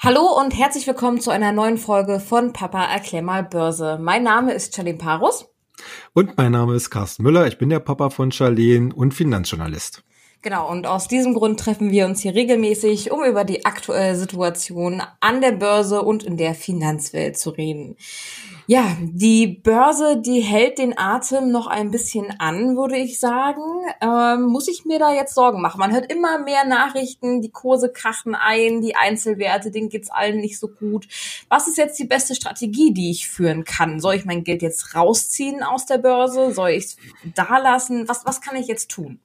Hallo und herzlich willkommen zu einer neuen Folge von Papa erklär mal Börse. Mein Name ist Charlene Parus. Und mein Name ist Carsten Müller. Ich bin der Papa von Charlene und Finanzjournalist. Genau, und aus diesem Grund treffen wir uns hier regelmäßig, um über die aktuelle Situation an der Börse und in der Finanzwelt zu reden. Ja, die Börse, die hält den Atem noch ein bisschen an, würde ich sagen. Ähm, muss ich mir da jetzt Sorgen machen? Man hört immer mehr Nachrichten, die Kurse krachen ein, die Einzelwerte, denen geht's allen nicht so gut. Was ist jetzt die beste Strategie, die ich führen kann? Soll ich mein Geld jetzt rausziehen aus der Börse? Soll ich es da lassen? Was, was kann ich jetzt tun?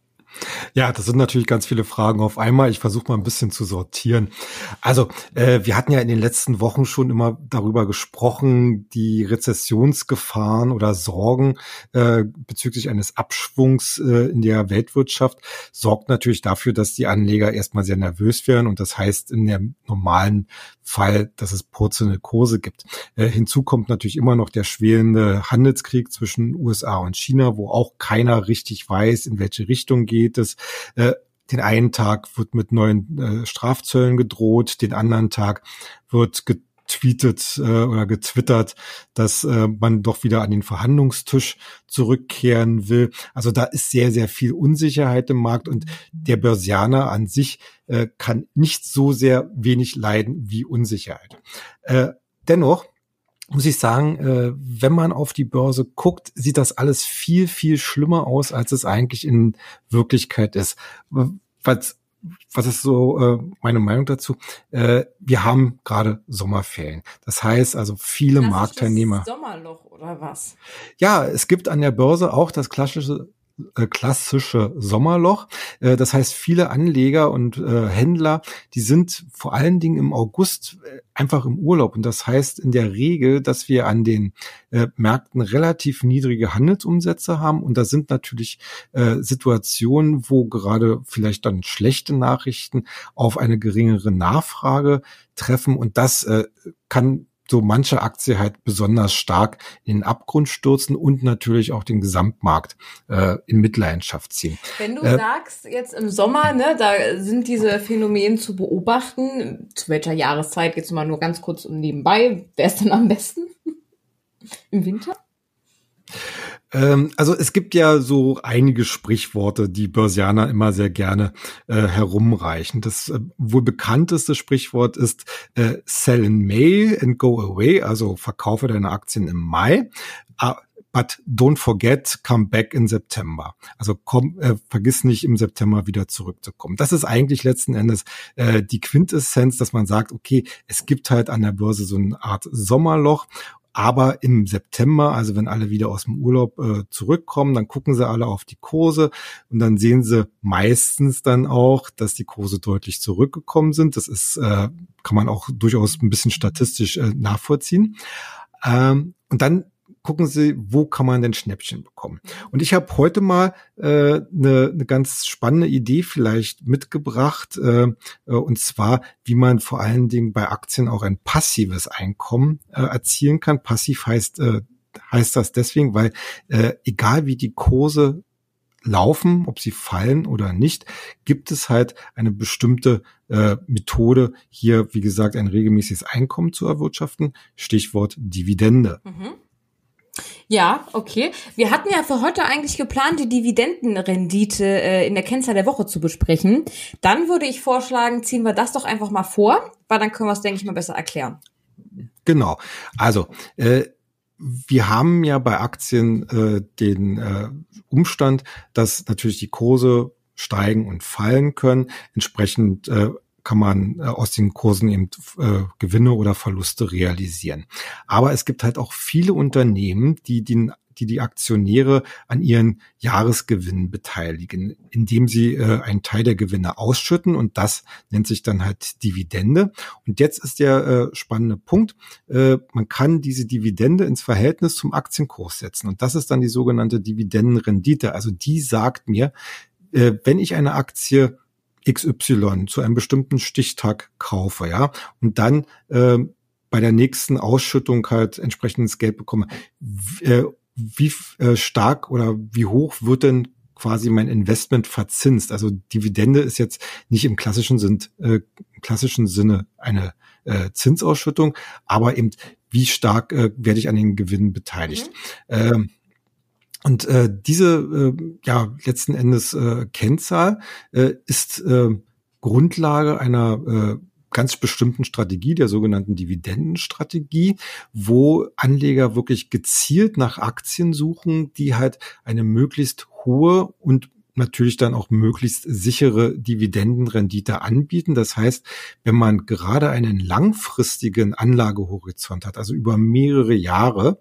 Ja, das sind natürlich ganz viele Fragen auf einmal. Ich versuche mal ein bisschen zu sortieren. Also, äh, wir hatten ja in den letzten Wochen schon immer darüber gesprochen, die Rezessionsgefahren oder Sorgen äh, bezüglich eines Abschwungs äh, in der Weltwirtschaft sorgt natürlich dafür, dass die Anleger erstmal sehr nervös werden und das heißt in der normalen Fall, dass es purzelnde Kurse gibt. Äh, hinzu kommt natürlich immer noch der schwelende Handelskrieg zwischen USA und China, wo auch keiner richtig weiß, in welche Richtung geht es. Äh, den einen Tag wird mit neuen äh, Strafzöllen gedroht, den anderen Tag wird getweetet äh, oder getwittert, dass man doch wieder an den Verhandlungstisch zurückkehren will. Also da ist sehr, sehr viel Unsicherheit im Markt und der Börsianer an sich kann nicht so sehr wenig leiden wie Unsicherheit. Dennoch muss ich sagen, äh, wenn man auf die Börse guckt, sieht das alles viel, viel schlimmer aus, als es eigentlich in Wirklichkeit ist. Was, was ist so äh, meine Meinung dazu? Äh, wir haben gerade Sommerferien. Das heißt also viele das Marktteilnehmer. Sommerloch oder was? Ja, es gibt an der Börse auch das klassische klassische Sommerloch. Äh, das heißt, viele Anleger und äh, Händler, die sind vor allen Dingen im August einfach im Urlaub. Und das heißt in der Regel, dass wir an den Märkten relativ niedrige Handelsumsätze haben. Und da sind natürlich Situationen, wo gerade vielleicht dann schlechte Nachrichten auf eine geringere Nachfrage treffen. Und das kann so manche Aktie halt besonders stark in den Abgrund stürzen und natürlich auch den Gesamtmarkt äh, in Mitleidenschaft ziehen. Wenn du äh, sagst, jetzt im Sommer, ne, da sind diese Phänomene zu beobachten, zu welcher Jahreszeit geht's mal nur ganz kurz und nebenbei, wer ist denn am besten? Im Winter? Ähm, also es gibt ja so einige Sprichworte, die Börsianer immer sehr gerne äh, herumreichen. Das äh, wohl bekannteste Sprichwort ist äh, Sell in May and go away, also verkaufe deine Aktien im Mai. Uh, but don't forget, come back in September. Also komm, äh, vergiss nicht im September wieder zurückzukommen. Das ist eigentlich letzten Endes äh, die Quintessenz, dass man sagt, okay, es gibt halt an der Börse so eine Art Sommerloch aber im September, also wenn alle wieder aus dem Urlaub äh, zurückkommen, dann gucken sie alle auf die Kurse und dann sehen sie meistens dann auch, dass die Kurse deutlich zurückgekommen sind. Das ist, äh, kann man auch durchaus ein bisschen statistisch äh, nachvollziehen. Ähm, und dann gucken Sie, wo kann man denn Schnäppchen bekommen. Und ich habe heute mal eine äh, ne ganz spannende Idee vielleicht mitgebracht, äh, äh, und zwar, wie man vor allen Dingen bei Aktien auch ein passives Einkommen äh, erzielen kann. Passiv heißt, äh, heißt das deswegen, weil äh, egal wie die Kurse laufen, ob sie fallen oder nicht, gibt es halt eine bestimmte äh, Methode, hier, wie gesagt, ein regelmäßiges Einkommen zu erwirtschaften. Stichwort Dividende. Mhm. Ja, okay. Wir hatten ja für heute eigentlich geplant, die Dividendenrendite äh, in der Kennzahl der Woche zu besprechen. Dann würde ich vorschlagen, ziehen wir das doch einfach mal vor, weil dann können wir es, denke ich, mal besser erklären. Genau. Also, äh, wir haben ja bei Aktien äh, den äh, Umstand, dass natürlich die Kurse steigen und fallen können. Entsprechend äh, kann man äh, aus den Kursen eben äh, Gewinne oder Verluste realisieren. Aber es gibt halt auch viele Unternehmen, die den die die Aktionäre an ihren Jahresgewinnen beteiligen, indem sie äh, einen Teil der Gewinne ausschütten und das nennt sich dann halt Dividende. Und jetzt ist der äh, spannende Punkt, äh, man kann diese Dividende ins Verhältnis zum Aktienkurs setzen und das ist dann die sogenannte Dividendenrendite. Also die sagt mir, äh, wenn ich eine Aktie XY zu einem bestimmten Stichtag kaufe, ja, und dann äh, bei der nächsten Ausschüttung halt entsprechendes Geld bekomme, äh, wie äh, stark oder wie hoch wird denn quasi mein Investment verzinst. Also Dividende ist jetzt nicht im klassischen, sind, äh, im klassischen Sinne eine äh, Zinsausschüttung, aber eben wie stark äh, werde ich an den Gewinnen beteiligt. Mhm. Ähm, und äh, diese äh, ja letzten Endes äh, Kennzahl äh, ist äh, Grundlage einer äh, ganz bestimmten Strategie, der sogenannten Dividendenstrategie, wo Anleger wirklich gezielt nach Aktien suchen, die halt eine möglichst hohe und natürlich dann auch möglichst sichere Dividendenrendite anbieten. Das heißt, wenn man gerade einen langfristigen Anlagehorizont hat, also über mehrere Jahre,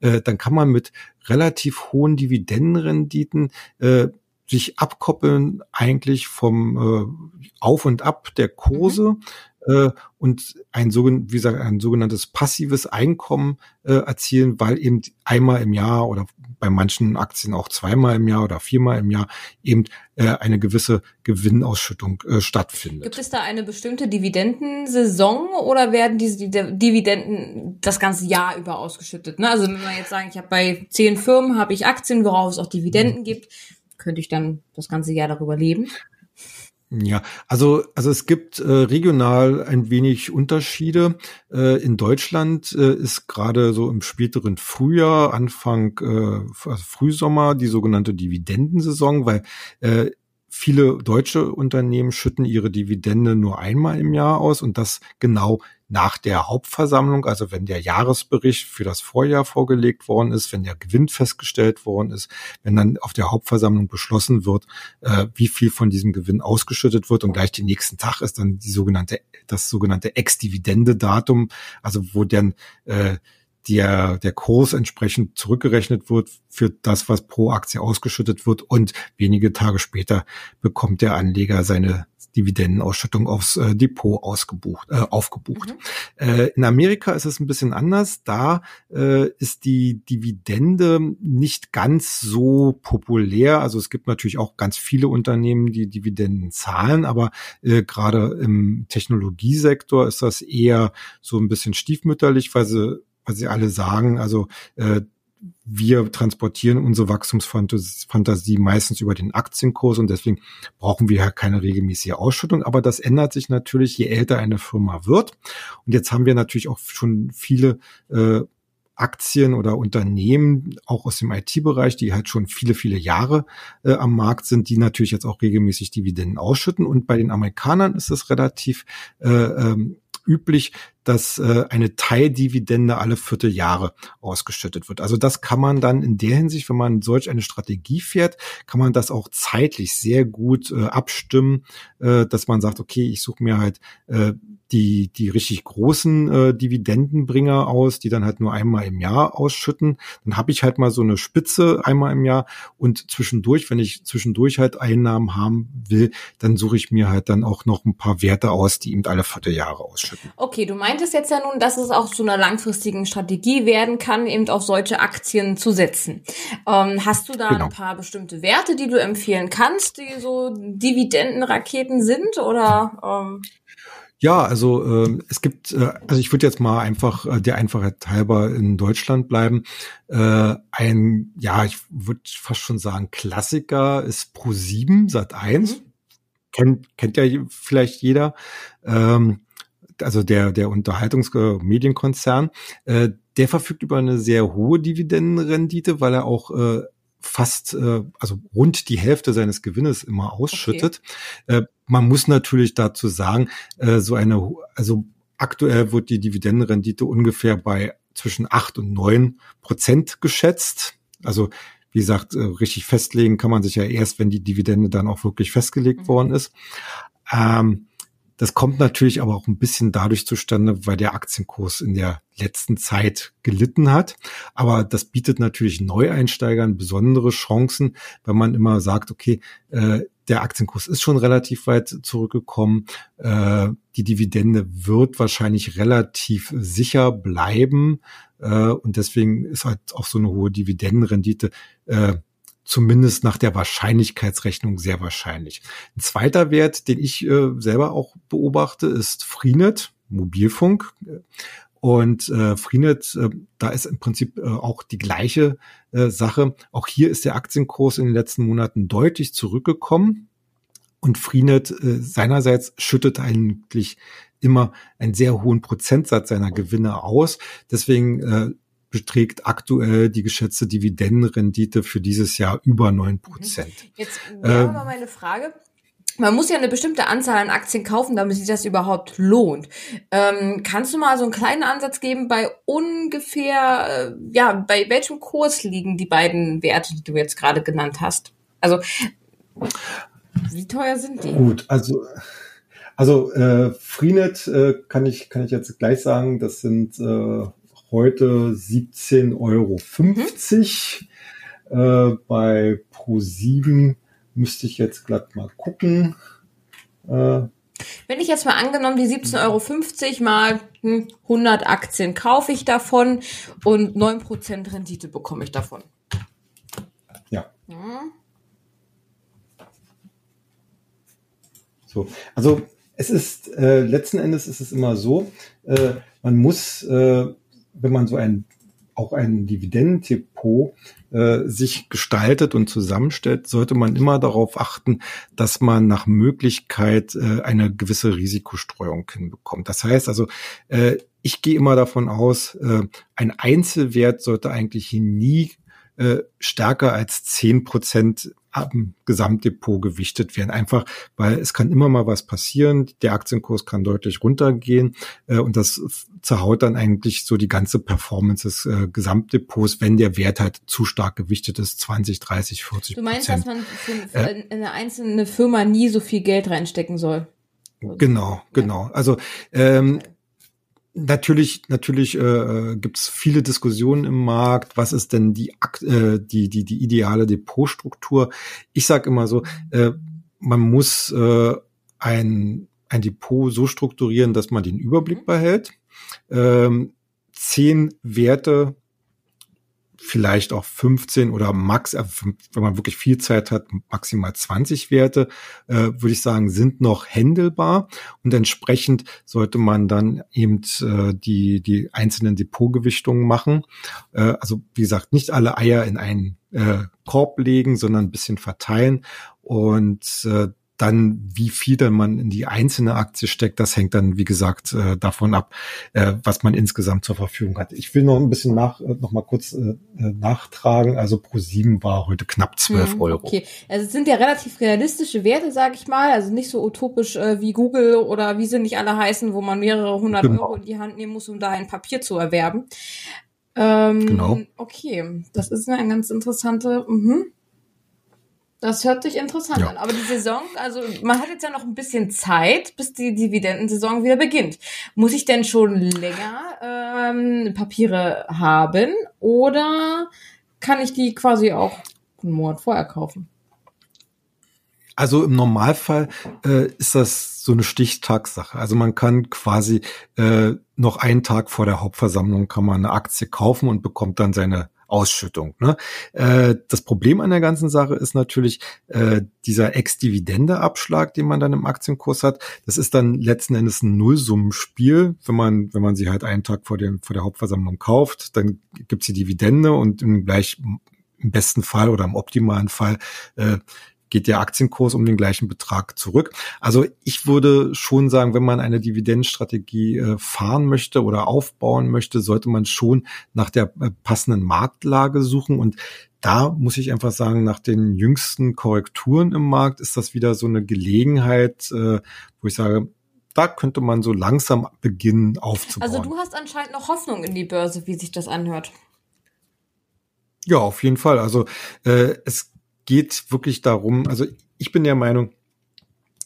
äh, dann kann man mit relativ hohen Dividendenrenditen äh, sich abkoppeln eigentlich vom äh, Auf und Ab der Kurse. Mhm äh, und ein, wie gesagt, ein sogenanntes passives Einkommen äh, erzielen, weil eben einmal im Jahr oder bei manchen Aktien auch zweimal im Jahr oder viermal im Jahr eben äh, eine gewisse Gewinnausschüttung äh, stattfindet. Gibt es da eine bestimmte Dividendensaison oder werden diese Dividenden das ganze Jahr über ausgeschüttet? Ne? Also wenn wir jetzt sagen, ich habe bei zehn Firmen habe ich Aktien, worauf es auch Dividenden mhm. gibt, könnte ich dann das ganze Jahr darüber leben? Ja, also, also es gibt äh, regional ein wenig Unterschiede. Äh, in Deutschland äh, ist gerade so im späteren Frühjahr, Anfang äh, also Frühsommer die sogenannte Dividendensaison, weil äh, viele deutsche Unternehmen schütten ihre Dividende nur einmal im Jahr aus und das genau nach der Hauptversammlung, also wenn der Jahresbericht für das Vorjahr vorgelegt worden ist, wenn der Gewinn festgestellt worden ist, wenn dann auf der Hauptversammlung beschlossen wird, äh, wie viel von diesem Gewinn ausgeschüttet wird und gleich den nächsten Tag ist dann die sogenannte das sogenannte Ex-Dividende-Datum, also wo dann äh, der, der Kurs entsprechend zurückgerechnet wird für das, was pro Aktie ausgeschüttet wird und wenige Tage später bekommt der Anleger seine Dividendenausschüttung aufs äh, Depot ausgebucht, äh, aufgebucht. Mhm. Äh, in Amerika ist es ein bisschen anders. Da äh, ist die Dividende nicht ganz so populär. Also es gibt natürlich auch ganz viele Unternehmen, die Dividenden zahlen, aber äh, gerade im Technologiesektor ist das eher so ein bisschen stiefmütterlich, weil sie weil sie alle sagen, also äh, wir transportieren unsere Wachstumsfantasie meistens über den Aktienkurs und deswegen brauchen wir ja keine regelmäßige Ausschüttung. Aber das ändert sich natürlich, je älter eine Firma wird. Und jetzt haben wir natürlich auch schon viele äh, Aktien oder Unternehmen, auch aus dem IT-Bereich, die halt schon viele, viele Jahre äh, am Markt sind, die natürlich jetzt auch regelmäßig Dividenden ausschütten. Und bei den Amerikanern ist es relativ äh, ähm, üblich, dass äh, eine Teildividende alle Vierteljahre ausgeschüttet wird. Also das kann man dann in der Hinsicht, wenn man solch eine Strategie fährt, kann man das auch zeitlich sehr gut äh, abstimmen, äh, dass man sagt, okay, ich suche mir halt äh, die, die richtig großen äh, Dividendenbringer aus, die dann halt nur einmal im Jahr ausschütten. Dann habe ich halt mal so eine Spitze einmal im Jahr und zwischendurch, wenn ich zwischendurch halt Einnahmen haben will, dann suche ich mir halt dann auch noch ein paar Werte aus, die eben alle Vierteljahre ausschütten. Okay, du meinst meintest jetzt ja nun, dass es auch zu einer langfristigen Strategie werden kann, eben auf solche Aktien zu setzen. Ähm, hast du da genau. ein paar bestimmte Werte, die du empfehlen kannst, die so Dividendenraketen sind oder? Ähm ja, also äh, es gibt, äh, also ich würde jetzt mal einfach äh, der Einfachheit halber in Deutschland bleiben. Äh, ein, ja, ich würde fast schon sagen, Klassiker ist Pro7 Sat 1. Mhm. Kennt, kennt ja vielleicht jeder. Ähm, also der, der Unterhaltungsmedienkonzern, äh, der verfügt über eine sehr hohe Dividendenrendite, weil er auch äh, fast, äh, also rund die Hälfte seines Gewinnes immer ausschüttet. Okay. Äh, man muss natürlich dazu sagen, äh, so eine, also aktuell wird die Dividendenrendite ungefähr bei zwischen acht und neun Prozent geschätzt. Also wie gesagt, äh, richtig festlegen kann man sich ja erst, wenn die Dividende dann auch wirklich festgelegt mhm. worden ist. Ähm, das kommt natürlich aber auch ein bisschen dadurch zustande, weil der Aktienkurs in der letzten Zeit gelitten hat. Aber das bietet natürlich Neueinsteigern besondere Chancen, wenn man immer sagt, okay, äh, der Aktienkurs ist schon relativ weit zurückgekommen. Äh, die Dividende wird wahrscheinlich relativ sicher bleiben. Äh, und deswegen ist halt auch so eine hohe Dividendenrendite äh, zumindest nach der Wahrscheinlichkeitsrechnung sehr wahrscheinlich. Ein zweiter Wert, den ich äh, selber auch beobachte, ist Freenet, Mobilfunk. Und äh, Freenet, äh, da ist im Prinzip äh, auch die gleiche äh, Sache. Auch hier ist der Aktienkurs in den letzten Monaten deutlich zurückgekommen. Und Freenet äh, seinerseits schüttet eigentlich immer einen sehr hohen Prozentsatz seiner Gewinne aus. Deswegen äh, beträgt aktuell die geschätzte Dividendenrendite für dieses Jahr über neun Prozent. Jetzt wäre ähm, mal meine Frage man muss ja eine bestimmte Anzahl an Aktien kaufen, damit sich das überhaupt lohnt. Ähm, kannst du mal so einen kleinen Ansatz geben bei ungefähr, äh, ja, bei welchem Kurs liegen die beiden Werte, die du jetzt gerade genannt hast? Also, wie teuer sind die? Gut, also, also äh, Freenet äh, kann ich kann ich jetzt gleich sagen, das sind äh, heute 17,50 Euro. Mhm. Äh, bei Pro7 Müsste ich jetzt glatt mal gucken. Äh, wenn ich jetzt mal angenommen, die 17,50 Euro mal 100 hm, Aktien kaufe ich davon und 9% Rendite bekomme ich davon. Ja. Hm. So, also es ist äh, letzten Endes ist es immer so, äh, man muss, äh, wenn man so ein auch ein Dividendendepot äh, sich gestaltet und zusammenstellt, sollte man immer darauf achten, dass man nach Möglichkeit äh, eine gewisse Risikostreuung hinbekommt. Das heißt also, äh, ich gehe immer davon aus, äh, ein Einzelwert sollte eigentlich nie äh, stärker als zehn Prozent am Gesamtdepot gewichtet werden. Einfach, weil es kann immer mal was passieren. Der Aktienkurs kann deutlich runtergehen äh, und das zerhaut dann eigentlich so die ganze Performance des äh, Gesamtdepots, wenn der Wert halt zu stark gewichtet ist, 20, 30, 40 Du meinst, dass man für, äh, eine einzelne Firma nie so viel Geld reinstecken soll? Genau, genau. Also ähm, Natürlich, natürlich äh, gibt es viele Diskussionen im Markt. Was ist denn die, äh, die, die, die ideale Depotstruktur? Ich sage immer so, äh, man muss äh, ein, ein Depot so strukturieren, dass man den Überblick behält. Ähm, zehn Werte vielleicht auch 15 oder max, äh, wenn man wirklich viel Zeit hat, maximal 20 Werte, äh, würde ich sagen, sind noch händelbar und entsprechend sollte man dann eben äh, die, die einzelnen Depotgewichtungen machen. Äh, also wie gesagt, nicht alle Eier in einen äh, Korb legen, sondern ein bisschen verteilen und äh, dann, wie viel dann man in die einzelne Aktie steckt, das hängt dann, wie gesagt, äh, davon ab, äh, was man insgesamt zur Verfügung hat. Ich will noch ein bisschen nach, äh, noch mal kurz äh, äh nachtragen. Also pro sieben war heute knapp 12 hm, Euro. Okay, also es sind ja relativ realistische Werte, sage ich mal. Also nicht so utopisch äh, wie Google oder wie sie nicht alle heißen, wo man mehrere hundert genau. Euro in die Hand nehmen muss, um da ein Papier zu erwerben. Ähm, genau. Okay, das ist eine ganz interessante. Mhm. Das hört sich interessant ja. an. Aber die Saison, also man hat jetzt ja noch ein bisschen Zeit, bis die Dividendensaison wieder beginnt. Muss ich denn schon länger ähm, Papiere haben oder kann ich die quasi auch einen Monat vorher kaufen? Also im Normalfall äh, ist das so eine Stichtagssache. Also man kann quasi äh, noch einen Tag vor der Hauptversammlung kann man eine Aktie kaufen und bekommt dann seine Ausschüttung. Ne? Äh, das Problem an der ganzen Sache ist natürlich äh, dieser Ex-Dividende-Abschlag, den man dann im Aktienkurs hat. Das ist dann letzten Endes ein Nullsummenspiel. Wenn man, wenn man sie halt einen Tag vor, dem, vor der Hauptversammlung kauft, dann gibt's die Dividende und im gleich im besten Fall oder im optimalen Fall äh, geht der Aktienkurs um den gleichen Betrag zurück. Also ich würde schon sagen, wenn man eine Dividendenstrategie äh, fahren möchte oder aufbauen möchte, sollte man schon nach der äh, passenden Marktlage suchen und da muss ich einfach sagen, nach den jüngsten Korrekturen im Markt ist das wieder so eine Gelegenheit, äh, wo ich sage, da könnte man so langsam beginnen aufzubauen. Also du hast anscheinend noch Hoffnung in die Börse, wie sich das anhört. Ja, auf jeden Fall. Also äh, es geht wirklich darum, also ich bin der Meinung,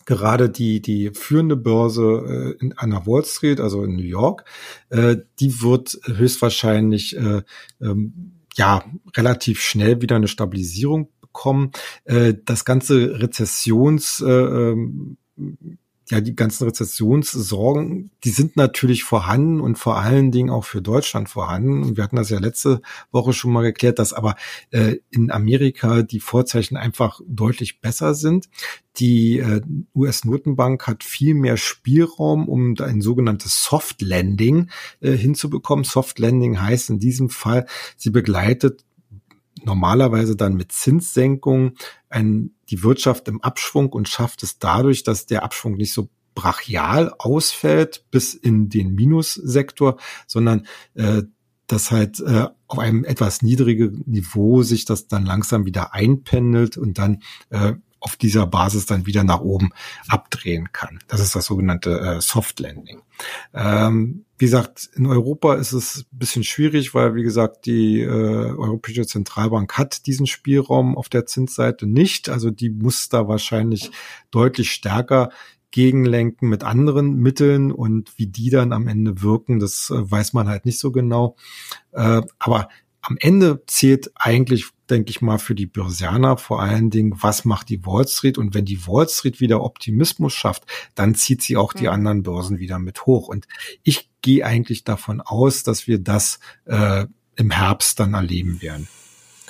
gerade die, die führende Börse äh, in, an der Wall Street, also in New York, äh, die wird höchstwahrscheinlich äh, ähm, ja relativ schnell wieder eine Stabilisierung bekommen. Äh, das ganze Rezessions äh, ähm, ja, die ganzen Rezessionssorgen, die sind natürlich vorhanden und vor allen Dingen auch für Deutschland vorhanden. Und wir hatten das ja letzte Woche schon mal geklärt, dass aber äh, in Amerika die Vorzeichen einfach deutlich besser sind. Die äh, US-Notenbank hat viel mehr Spielraum, um ein sogenanntes Soft Landing äh, hinzubekommen. Soft Landing heißt in diesem Fall, sie begleitet normalerweise dann mit Zinssenkungen die Wirtschaft im Abschwung und schafft es dadurch, dass der Abschwung nicht so brachial ausfällt bis in den Minussektor, sondern äh, dass halt äh, auf einem etwas niedrigen Niveau sich das dann langsam wieder einpendelt und dann äh, auf dieser Basis dann wieder nach oben abdrehen kann. Das ist das sogenannte äh, Soft Landing. Ähm, wie gesagt, in Europa ist es ein bisschen schwierig, weil, wie gesagt, die äh, Europäische Zentralbank hat diesen Spielraum auf der Zinsseite nicht. Also die muss da wahrscheinlich deutlich stärker gegenlenken mit anderen Mitteln und wie die dann am Ende wirken, das äh, weiß man halt nicht so genau. Äh, aber am Ende zählt eigentlich, denke ich mal, für die Börsianer vor allen Dingen, was macht die Wall Street? Und wenn die Wall Street wieder Optimismus schafft, dann zieht sie auch die mhm. anderen Börsen wieder mit hoch. Und ich gehe eigentlich davon aus, dass wir das äh, im Herbst dann erleben werden.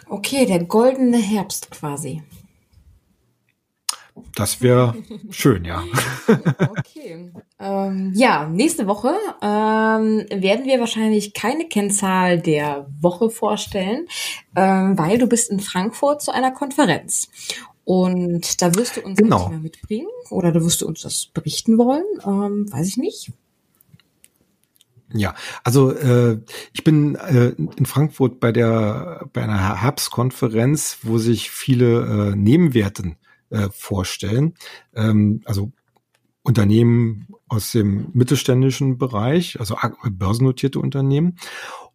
Okay, der goldene Herbst quasi. Das wäre schön, ja. okay. Ähm, ja, nächste Woche ähm, werden wir wahrscheinlich keine Kennzahl der Woche vorstellen, ähm, weil du bist in Frankfurt zu einer Konferenz. Und da wirst du uns genau. Thema mitbringen oder da wirst du uns das berichten wollen. Ähm, weiß ich nicht. Ja, also äh, ich bin äh, in Frankfurt bei der bei einer Herbstkonferenz, wo sich viele äh, Nebenwerten äh, vorstellen. Ähm, also Unternehmen aus dem mittelständischen Bereich, also börsennotierte Unternehmen.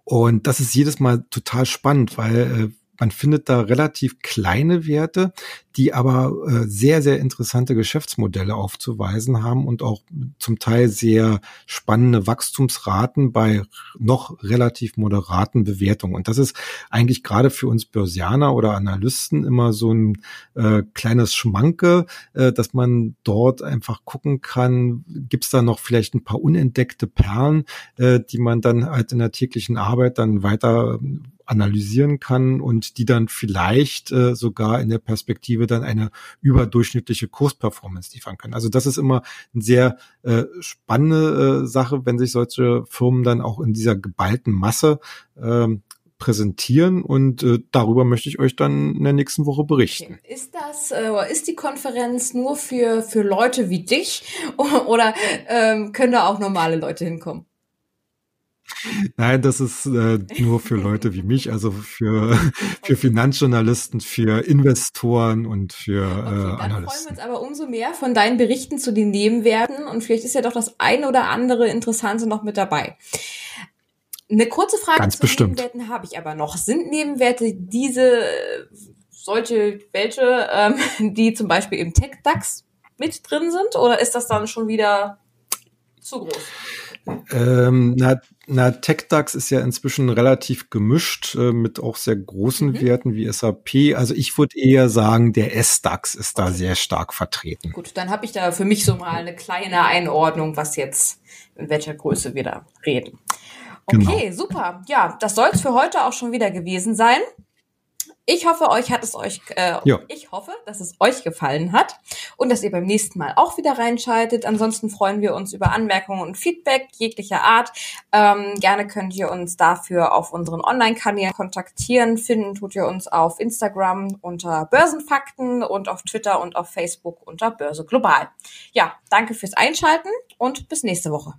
Und das ist jedes Mal total spannend, weil äh, man findet da relativ kleine Werte, die aber äh, sehr, sehr interessante Geschäftsmodelle aufzuweisen haben und auch zum Teil sehr spannende Wachstumsraten bei noch relativ moderaten Bewertungen. Und das ist eigentlich gerade für uns Börsianer oder Analysten immer so ein äh, kleines Schmanke, äh, dass man dort einfach gucken kann, gibt es da noch vielleicht ein paar unentdeckte Perlen, äh, die man dann halt in der täglichen Arbeit dann weiter analysieren kann und die dann vielleicht äh, sogar in der Perspektive dann eine überdurchschnittliche Kursperformance liefern können. Also das ist immer eine sehr äh, spannende äh, Sache, wenn sich solche Firmen dann auch in dieser geballten Masse ähm, präsentieren und äh, darüber möchte ich euch dann in der nächsten Woche berichten. Okay. Ist das äh, ist die Konferenz nur für für Leute wie dich oder ähm, können da auch normale Leute hinkommen? Nein, das ist äh, nur für Leute wie mich, also für, für Finanzjournalisten, für Investoren und für okay, äh, Analysten. Dann freuen wir uns aber umso mehr von deinen Berichten zu den Nebenwerten und vielleicht ist ja doch das ein oder andere Interessante noch mit dabei. Eine kurze Frage Ganz zu bestimmt. Nebenwerten habe ich aber noch. Sind Nebenwerte diese solche welche, ähm, die zum Beispiel im Tech-DAX mit drin sind oder ist das dann schon wieder zu groß? Ähm, na, na, TechDAX ist ja inzwischen relativ gemischt äh, mit auch sehr großen mhm. Werten wie SAP. Also ich würde eher sagen, der S-DAX ist da sehr stark vertreten. Gut, dann habe ich da für mich so mal eine kleine Einordnung, was jetzt in welcher Größe wir da reden. Okay, genau. super. Ja, das soll es für heute auch schon wieder gewesen sein. Ich hoffe, euch hat es euch, äh, ja. ich hoffe, dass es euch gefallen hat und dass ihr beim nächsten Mal auch wieder reinschaltet. Ansonsten freuen wir uns über Anmerkungen und Feedback jeglicher Art. Ähm, gerne könnt ihr uns dafür auf unseren Online-Kanälen kontaktieren. Finden tut ihr uns auf Instagram unter Börsenfakten und auf Twitter und auf Facebook unter Börse Global. Ja, danke fürs Einschalten und bis nächste Woche.